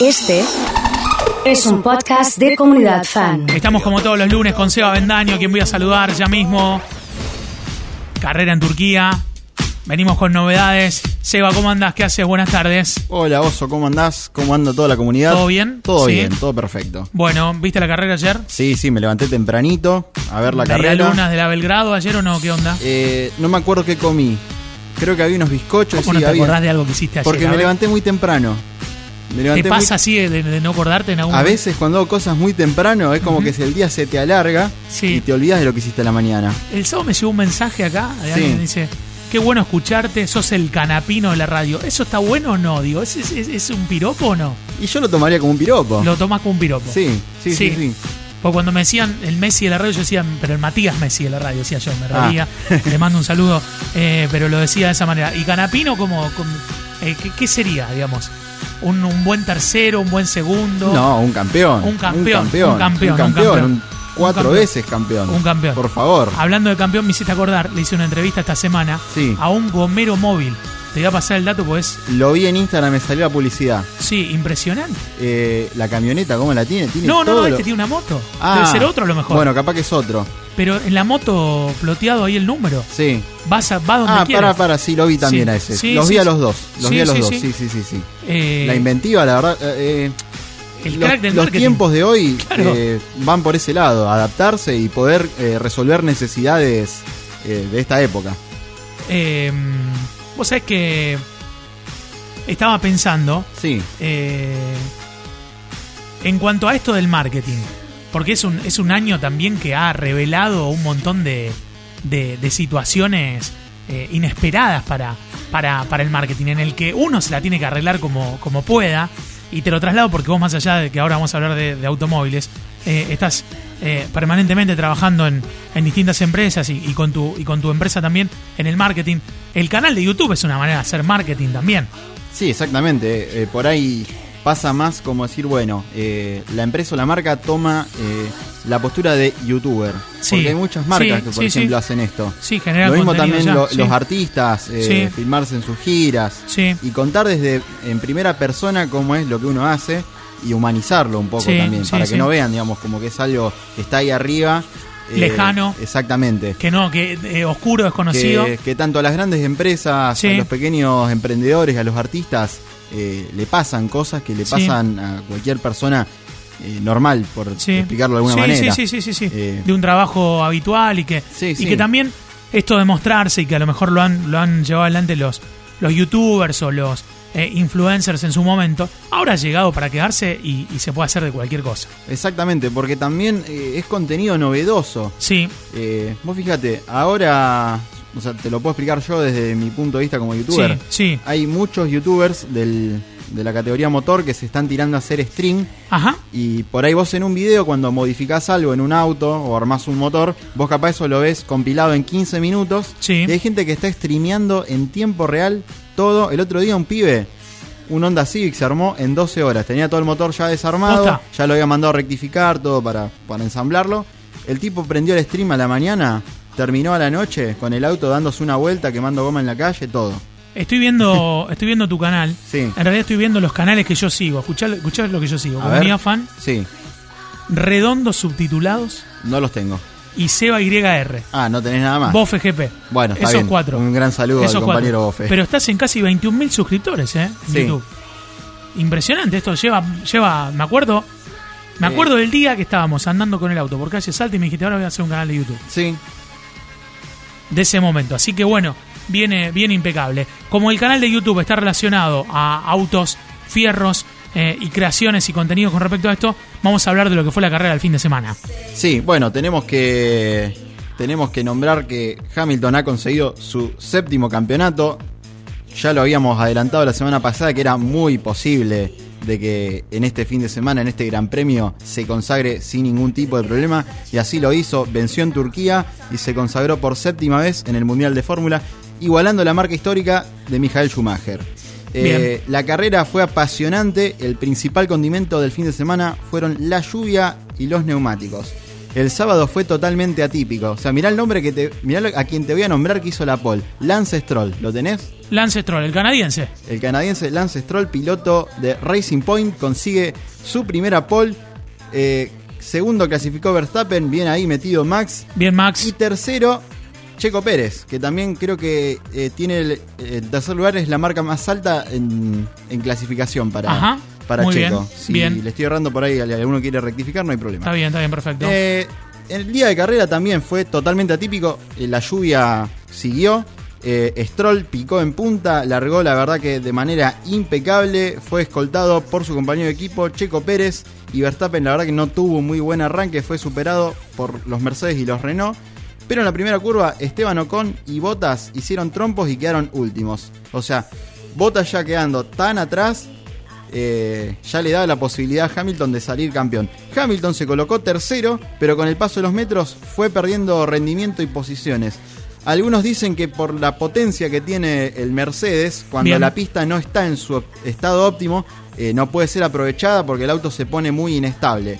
Este es un podcast de comunidad fan. Estamos como todos los lunes con Seba Bendaño, quien voy a saludar ya mismo. Carrera en Turquía. Venimos con novedades. Seba, ¿cómo andás? ¿Qué haces? Buenas tardes. Hola Oso, ¿cómo andás? ¿Cómo anda toda la comunidad? ¿Todo bien? Todo Sí. bien, todo perfecto. Bueno, ¿viste la carrera ayer? Sí, sí, me levanté tempranito a ver la carrera. Lunas de la Belgrado ayer o no? ¿Qué onda? Eh, no me acuerdo qué comí. Creo que había unos bizcochos. ¿Cómo sí, no te había. acordás de algo que hiciste ayer? Porque A me ver, levanté muy temprano. ¿Te pasa muy- así de, de no acordarte en algún A veces cuando hago cosas muy temprano es como que si el día se te alarga Sí. y te olvidas de lo que hiciste a la mañana. El sábado me llegó un mensaje acá de Sí. alguien que dice, qué bueno escucharte, sos el canapino de la radio. ¿Eso está bueno o no? Digo, ¿es, es, un piropo o no? Y yo lo tomaría como un piropo. Lo tomás como un piropo. Sí, sí, sí, Sí. sí. Porque cuando me decían el Messi de la radio, yo decía, pero el Matías Messi de la radio, decía yo, me Ah. reía. Le mando un saludo, eh, pero lo decía de esa manera. ¿Y Canapino como, como, eh, ¿qué, qué sería, digamos? ¿Un, un buen tercero, un buen segundo? No, un campeón. Un campeón, Un campeón. un campeón, Un campeón. un- cuatro campeón. veces campeón. Un campeón. Por favor. Hablando de campeón, me hiciste acordar, le hice una entrevista esta semana Sí. a un gomero móvil. Te voy a pasar el dato, pues, Lo vi en Instagram, me salió la publicidad. sí, impresionante. Eh, la camioneta, ¿cómo la tiene? ¿Tiene No, no, todo no, lo- este tiene una moto. Ah, Debe ser otro a lo mejor. Bueno, capaz que es otro. Pero en la moto ploteado ahí el número. Sí. Vas a, va donde Ah, para, para, sí, lo vi también Sí, a ese. sí, los vi a los dos. Los Sí, vi a los sí, dos, sí. sí, sí, sí. Eh, La inventiva, la verdad. eh, el los, crack del los tiempos de hoy Claro. eh, van por ese lado, adaptarse y poder eh, resolver necesidades eh, de esta época. Vos sabés que estaba pensando Sí, eh, en cuanto a esto del marketing, porque es un, es un año también que ha revelado un montón de, de- de situaciones eh, inesperadas para, para, para el marketing, en el que uno se la tiene que arreglar como, como pueda, y te lo traslado porque vos más allá de que ahora vamos a hablar de, de automóviles, eh, estás eh, permanentemente trabajando en, en distintas empresas y, y con tu, y con tu empresa también en el marketing. El canal de YouTube es una manera de hacer marketing también. sí, exactamente. Eh, por ahí pasa más como decir, bueno, eh, la empresa o la marca toma la postura de youtuber. Sí, Porque hay muchas marcas sí, que, por sí, ejemplo, hacen esto. Sí, generar Lo mismo también ya, lo- sí. los artistas, filmarse en sus giras Sí. y contar desde en primera persona cómo es lo que uno hace y humanizarlo un poco Sí, también, sí, para que no vean, digamos, como que es algo que está ahí arriba. eh, Lejano. Exactamente. Que no, que eh, oscuro, desconocido. Que, que tanto a las grandes empresas, a los pequeños emprendedores, a los artistas, eh, le pasan cosas que le pasan a cualquier persona eh, normal, por Sí. explicarlo de alguna Sí, manera. Sí, sí, sí, sí, sí. Eh, de un trabajo habitual y que, Sí, y que también esto de mostrarse y que a lo mejor lo han, lo han llevado adelante los, los youtubers o los eh, influencers en su momento, ahora ha llegado para quedarse y, y se puede hacer de cualquier cosa. Exactamente, porque también eh, es contenido novedoso. Sí, Eh, vos fíjate, ahora, o sea, te lo puedo explicar yo desde mi punto de vista como youtuber. sí, sí. Hay muchos youtubers del- de la categoría motor que se están tirando a hacer stream Ajá. y por ahí vos en un video cuando modificás algo en un auto o armás un motor, vos capaz eso lo ves compilado en 15 minutos Sí. y hay gente que está streameando en tiempo real todo. El otro día un pibe, un Honda Civic se armó en 12 horas, tenía todo el motor ya desarmado, Posta. ya lo había mandado a rectificar todo para, para ensamblarlo. El tipo prendió el stream a la mañana, terminó a la noche con el auto dándose una vuelta, quemando goma en la calle, todo. Estoy viendo, estoy viendo tu canal. Sí. En realidad estoy viendo los canales que yo sigo. Escuchá, escuchá lo que yo sigo. A Comunidad ver. Fan, Sí, Redondos Subtitulados no los tengo. y Seba YR. Ah, no tenés nada más. Bofe GP. Bueno, está Esos bien. cuatro. Un gran saludo Esos al cuatro. compañero Bofe. Pero estás en casi 21.000 suscriptores, ¿eh? En Sí. YouTube. Impresionante. Esto lleva, lleva, me acuerdo, me acuerdo del día que estábamos andando con el auto por calle Salta y me dijiste, ahora voy a hacer un canal de YouTube. Sí, De ese momento. Así que bueno, viene, viene impecable. Como el canal de YouTube está relacionado a autos, fierros eh, y creaciones y contenidos con respecto a esto, vamos a hablar de lo que fue la carrera del fin de semana. sí, bueno, tenemos que tenemos que nombrar que Hamilton ha conseguido su séptimo campeonato. Ya lo habíamos adelantado la semana pasada que era muy posible de que en este fin de semana, en este Gran Premio, se consagre sin ningún tipo de problema. Y así lo hizo, venció en Turquía y se consagró por séptima vez en el Mundial de Fórmula, igualando la marca histórica de Michael Schumacher. Eh, la carrera fue apasionante, el principal condimento del fin de semana fueron la lluvia y los neumáticos. El sábado fue totalmente atípico. O sea, mirá el nombre que te. Mirá a quien te voy a nombrar que hizo la pole. Lance Stroll, ¿lo tenés? Lance Stroll, el canadiense. El canadiense Lance Stroll, piloto de Racing Point, consigue su primera pole. Eh, segundo clasificó Verstappen, bien ahí metido Max. Bien, Y Max. tercero, Checo Pérez, que también creo que eh, tiene el, el tercer lugar, es la marca más alta en, en clasificación para, Ajá, para muy Checo. bien, Si bien. le estoy errando por ahí, alguno quiere rectificar, no hay problema. Está bien, está bien, perfecto. Eh, el día de carrera también fue totalmente atípico. eh, La lluvia siguió. eh, Stroll picó en punta, largó la verdad que de manera impecable. Fue escoltado por su compañero de equipo, Checo Pérez. Y Verstappen, la verdad que no tuvo un muy buen arranque. Fue superado por los Mercedes y los Renault. Pero en la primera curva, Esteban Ocon y Bottas hicieron trompos y quedaron últimos. O sea, Bottas ya quedando tan atrás eh, ya le da la posibilidad a Hamilton de salir campeón. Hamilton se colocó tercero, pero con el paso de los metros fue perdiendo rendimiento y posiciones. Algunos dicen que por la potencia que tiene el Mercedes, cuando Bien. la pista no está en su estado óptimo, eh, no puede ser aprovechada porque el auto se pone muy inestable.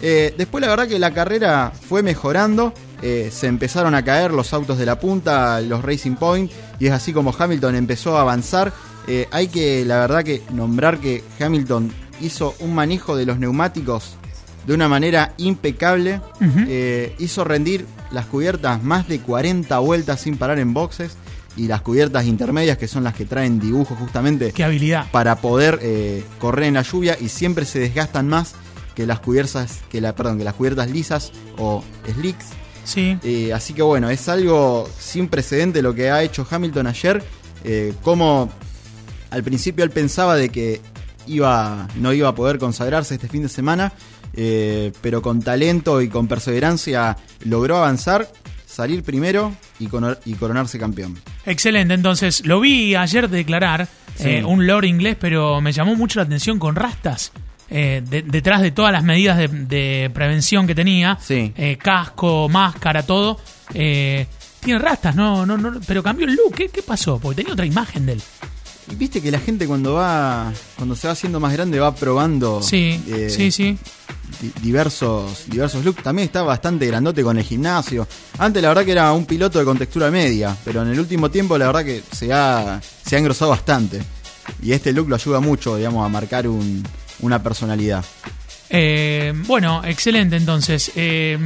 Eh, después la verdad que la carrera fue mejorando, eh, se empezaron a caer los autos de la punta, los Racing Point, y es así como Hamilton empezó a avanzar. Eh, hay que, la verdad que nombrar que Hamilton hizo un manejo de los neumáticos de una manera impecable. Eh, hizo rendir las cubiertas más de 40 vueltas sin parar en boxes, y las cubiertas intermedias que son las que traen dibujos justamente Qué habilidad. para poder eh, correr en la lluvia y siempre se desgastan más que las cubiertas que la perdón que las cubiertas lisas o slicks Sí. Eh, así que bueno es algo sin precedente lo que ha hecho Hamilton ayer eh, como al principio él pensaba de que iba no iba a poder consagrarse este fin de semana eh, pero con talento y con perseverancia logró avanzar salir primero y, coronarse campeón Excelente, entonces lo vi ayer declarar Sí. eh, un lord inglés, pero me llamó mucho la atención con rastas. eh, de- detrás de todas las medidas de, de prevención que tenía, Sí. casco, máscara, todo, tiene rastas, no, no, no, pero cambió el look. ¿Qué, qué pasó? Porque tenía otra imagen de él. Y viste que la gente cuando va, cuando se va haciendo más grande va probando Sí, eh, sí, sí. di- diversos, diversos looks. También está bastante grandote con el gimnasio. Antes la verdad que era un piloto de contextura media, pero en el último tiempo la verdad que se ha, se ha engrosado bastante. Y este look lo ayuda mucho, digamos, a marcar un- una personalidad. Eh, bueno, excelente entonces. Eh,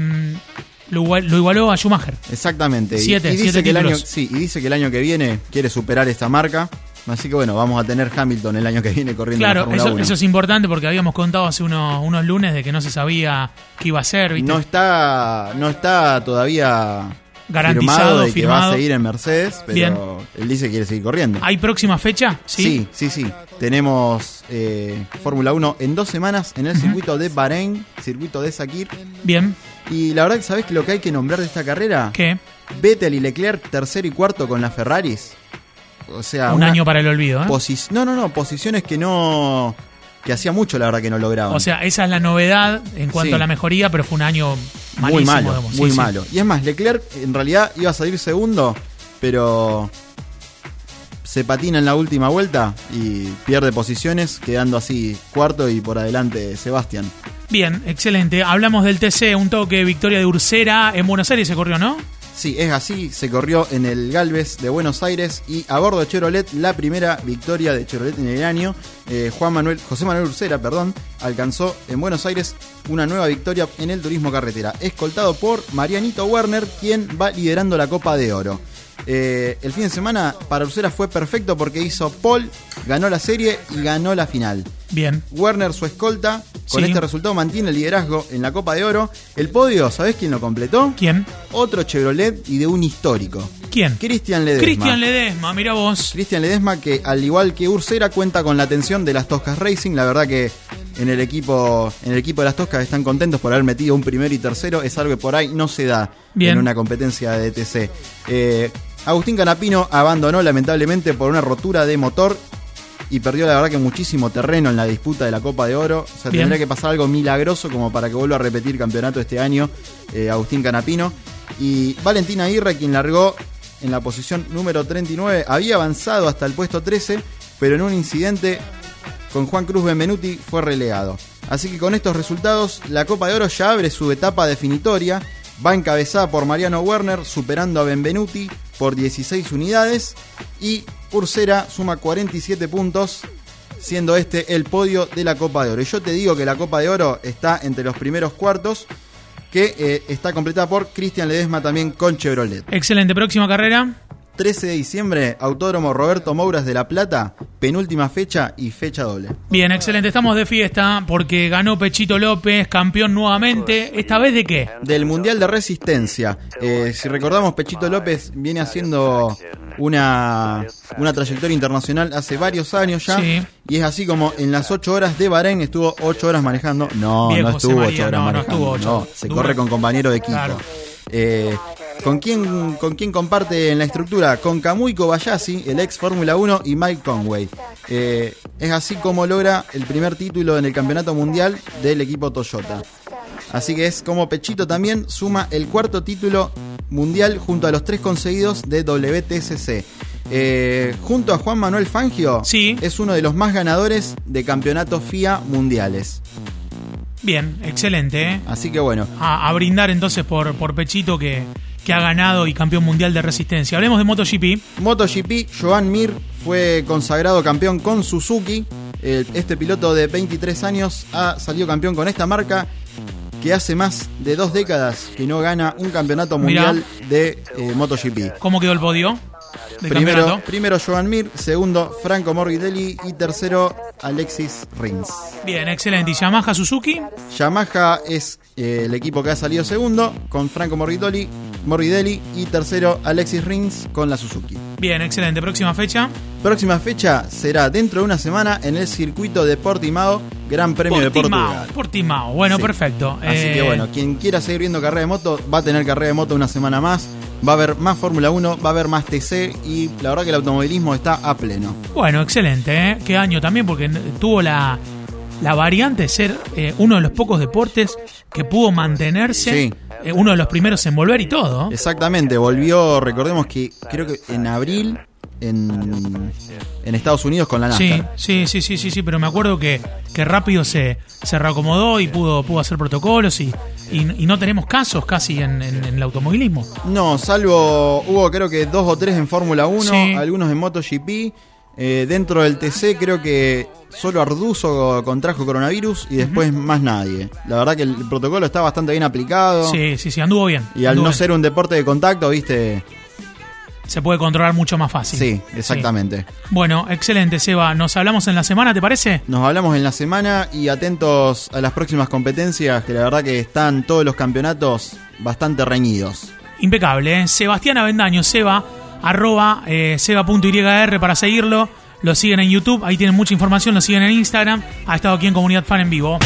lo, igual- lo igualó a Schumacher. Exactamente. Y- Siete, y, dice siete que el año, títulos. sí, y dice que el año que viene quiere superar esta marca. Así que bueno, vamos a tener Hamilton el año que viene corriendo en la Claro, Fórmula eso, 1. eso es importante porque habíamos contado hace unos, unos lunes de que no se sabía qué iba a ser, ¿viste? No está, no está todavía Garantizado, firmado de que va a seguir en Mercedes, pero Bien. él dice que quiere seguir corriendo. ¿Hay próxima fecha? sí, sí, sí. Tenemos eh, Fórmula 1 en dos semanas en el circuito de Bahrein, circuito de Sakir. Bien. Y la verdad que sabes que lo que hay que nombrar de esta carrera, ¿Qué? Vettel y Leclerc tercero y cuarto con las Ferraris. O sea, Un una año para el olvido, ¿eh? no, no, no, posiciones que no que hacía mucho la verdad que no lograban. O sea, esa es la novedad en cuanto Sí. a la mejoría, pero fue un año malísimo. muy malo, digamos. muy Sí, sí. malo. Y es más, Leclerc en realidad iba a salir segundo, pero se patina en la última vuelta y pierde posiciones, quedando así cuarto y por adelante Sebastián. Bien, excelente. Hablamos del TC, un toque victoria de Ursera en Buenos Aires se corrió, ¿no? Sí, es así, se corrió en el Galvez de Buenos Aires y a bordo de Chevrolet la primera victoria de Chevrolet en el año. Eh, Juan Manuel, José Manuel Ursera, perdón, alcanzó en Buenos Aires una nueva victoria en el turismo carretera, escoltado por Marianito Werner, quien va liderando la Copa de Oro. Eh, el fin de semana para Ursera fue perfecto porque hizo pole, ganó la serie y ganó la final. Bien. Werner, su escolta, con Sí. este resultado mantiene el liderazgo en la Copa de Oro. El podio, ¿sabés quién lo completó? ¿Quién? Otro Chevrolet y de un histórico. ¿Quién? Cristian Ledesma. Cristian Ledesma, mira vos. Cristian Ledesma que al igual que Ursera cuenta con la atención de las Toscas Racing. La verdad que en el equipo en el equipo de las Toscas están contentos por haber metido un primero y tercero. Es algo que por ahí no se da Bien. en una competencia de DTC. Eh, Agustín Canapino abandonó lamentablemente por una rotura de motor y perdió la verdad que muchísimo terreno en la disputa de la Copa de Oro. O sea, Bien. tendría que pasar algo milagroso como para que vuelva a repetir campeonato este año eh, Agustín Canapino. Y Valentina Aguirre, quien largó en la posición número 39, había avanzado hasta el puesto 13, pero en un incidente con Juan Cruz Benvenuti fue relegado. Así que con estos resultados, la Copa de Oro ya abre su etapa definitoria. Va encabezada por Mariano Werner, superando a Benvenuti por 16 unidades. Y Ursera suma 47 puntos, siendo este el podio de la Copa de Oro. Y yo te digo que la Copa de Oro está entre los primeros cuartos, que eh, está completada por Cristian Ledesma también con Chevrolet. Excelente, próxima carrera. 13 de diciembre, Autódromo Roberto Mouras de La Plata, penúltima fecha y fecha doble. Bien, excelente. Estamos de fiesta porque ganó Pechito López, campeón nuevamente. ¿Esta vez de qué? Del Mundial de Resistencia. Eh, si recordamos, Pechito López viene haciendo una, una trayectoria internacional hace varios años ya. Sí. Y es así como en las 8 horas de Bahrein estuvo 8 horas manejando. No, Bien, no estuvo María, 8 horas no, no manejando. estuvo ocho. no, se corre con compañero de equipo. Claro. Eh, ¿con, quién, ¿Con quién comparte en la estructura? Con Kamui Kobayashi, el ex Fórmula 1, y Mike Conway. Eh, es así como logra el primer título en el campeonato mundial del equipo Toyota. Así que es como Pechito también suma el cuarto título mundial junto a los tres conseguidos de WTCC. Eh, junto a Juan Manuel Fangio, Sí. es uno de los más ganadores de campeonatos FIA mundiales. Bien, excelente. ¿eh? Así que bueno, A, a brindar entonces por, por Pechito que, que ha ganado y campeón mundial de resistencia. Hablemos de MotoGP. MotoGP, Joan Mir fue consagrado campeón con Suzuki. Este piloto de 23 años ha salido campeón con esta marca que hace más de dos décadas que no gana un campeonato Mirá. mundial de eh, MotoGP. ¿Cómo quedó el podio? Primero, primero Joan Mir, segundo Franco Morbidelli y tercero Alexis Rins. Bien, excelente. ¿Y Yamaha Suzuki? Yamaha es eh, el equipo que ha salido segundo con Franco Morbidelli, Morbidelli y tercero Alexis Rins con la Suzuki. Bien, excelente. Próxima fecha. Próxima fecha será dentro de una semana en el circuito de Portimao, Gran Premio de Portimao. Portugal. Portimao. Bueno, Sí. perfecto. Así Eh, que bueno, quien quiera seguir viendo carrera de moto va a tener carrera de moto una semana más. Va a haber más Fórmula 1, va a haber más TC y la verdad que el automovilismo está a pleno. Bueno, excelente. ¿eh? Qué año también, porque tuvo la, la variante de ser eh, uno de los pocos deportes que pudo mantenerse, Sí. eh, uno de los primeros en volver y todo. Exactamente, volvió, recordemos que creo que en abril en, en Estados Unidos con la Sí, NASCAR. sí, sí, sí, sí, sí, pero me acuerdo que, que rápido se, se reacomodó y pudo, pudo hacer protocolos y, y, y no tenemos casos casi en, en- en el automovilismo. No, salvo hubo creo que dos o tres en Fórmula 1, Sí. algunos en MotoGP. Eh, dentro del TC creo que solo Arduzo contrajo coronavirus y después más nadie. La verdad que el protocolo está bastante bien aplicado. Sí, sí, sí, anduvo bien. Y al anduvo no bien. ser un deporte de contacto, viste. Se puede controlar mucho más fácil. Sí, exactamente. Sí. Bueno, excelente, Seba. Nos hablamos en la semana, ¿te parece? Nos hablamos en la semana y atentos a las próximas competencias, que la verdad que están todos los campeonatos bastante reñidos. Impecable, ¿eh? Sebastián Avendaño, Seba, arroba eh, seba.yr para seguirlo. Lo siguen en YouTube, ahí tienen mucha información, lo siguen en Instagram. Ha estado aquí en Comunidad Fan en vivo.